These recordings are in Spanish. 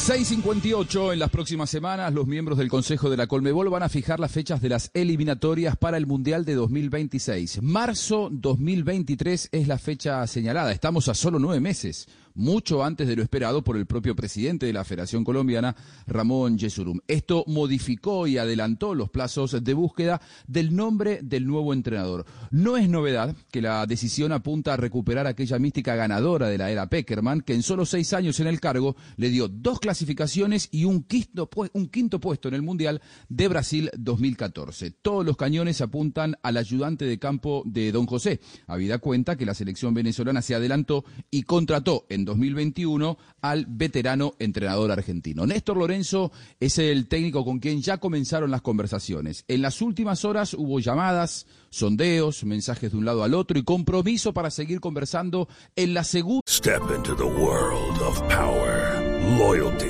6.58 en las próximas semanas, los miembros del Consejo de la Colmebol van a fijar las fechas de las eliminatorias para el Mundial de 2026. Marzo 2023 es la fecha señalada. Estamos a solo nueve meses mucho antes de lo esperado por el propio presidente de la Federación Colombiana, Ramón Yesurum. Esto modificó y adelantó los plazos de búsqueda del nombre del nuevo entrenador. No es novedad que la decisión apunta a recuperar aquella mística ganadora de la era Peckerman, que en solo seis años en el cargo le dio dos clasificaciones y un quinto, puesto en el Mundial de Brasil 2014. Todos los cañones apuntan al ayudante de campo de Don José, habida cuenta que la selección venezolana se adelantó y contrató en 2021 al veterano entrenador argentino. Néstor Lorenzo es el técnico con quien ya comenzaron las conversaciones. En las últimas horas hubo llamadas, sondeos, mensajes de un lado al otro y compromiso para seguir conversando en la segunda. Step into the world of power, loyalty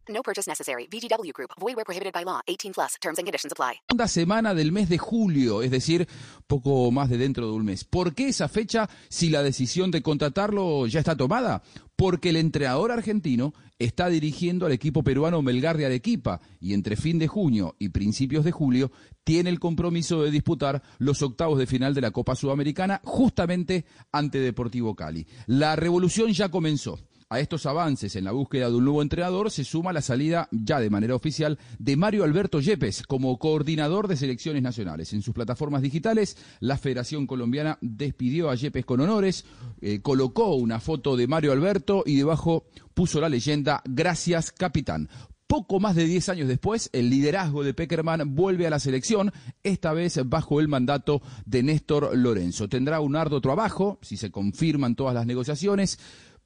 No purchase necessary. VGW Group. Void where prohibited by law. 18 plus. Terms and conditions apply. Segunda semana del mes de julio, es decir, poco más de dentro de un mes. ¿Por qué esa fecha si la decisión de contratarlo ya está tomada? Porque el entrenador argentino está dirigiendo al equipo peruano Melgar de Arequipa y entre fin de junio y principios de julio tiene el compromiso de disputar los octavos de final de la Copa Sudamericana justamente ante Deportivo Cali. La revolución ya comenzó. A estos avances en la búsqueda de un nuevo entrenador se suma la salida ya de manera oficial de Mario Alberto Yepes como coordinador de selecciones nacionales. En sus plataformas digitales, la Federación Colombiana despidió a Yepes con honores, eh, colocó una foto de Mario Alberto y debajo puso la leyenda Gracias, capitán. Poco más de 10 años después, el liderazgo de Peckerman vuelve a la selección, esta vez bajo el mandato de Néstor Lorenzo. Tendrá un arduo trabajo, si se confirman todas las negociaciones,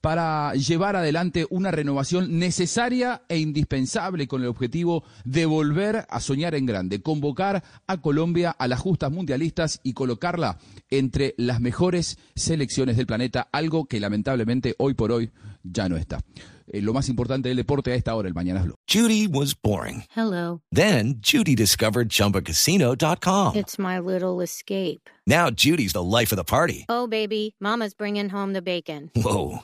para llevar adelante una renovación necesaria e indispensable con el objetivo de volver a soñar en grande, convocar a Colombia a las justas mundialistas y colocarla entre las mejores selecciones del planeta, algo que lamentablemente hoy por hoy ya no está. Eh, lo más importante del deporte a esta hora, el Mañana Blue. Judy was boring. Hello. Then Judy discovered ChumbaCasino.com. It's my little escape. Now Judy's the life of the party. Oh, baby, mama's bringing home the bacon. Whoa,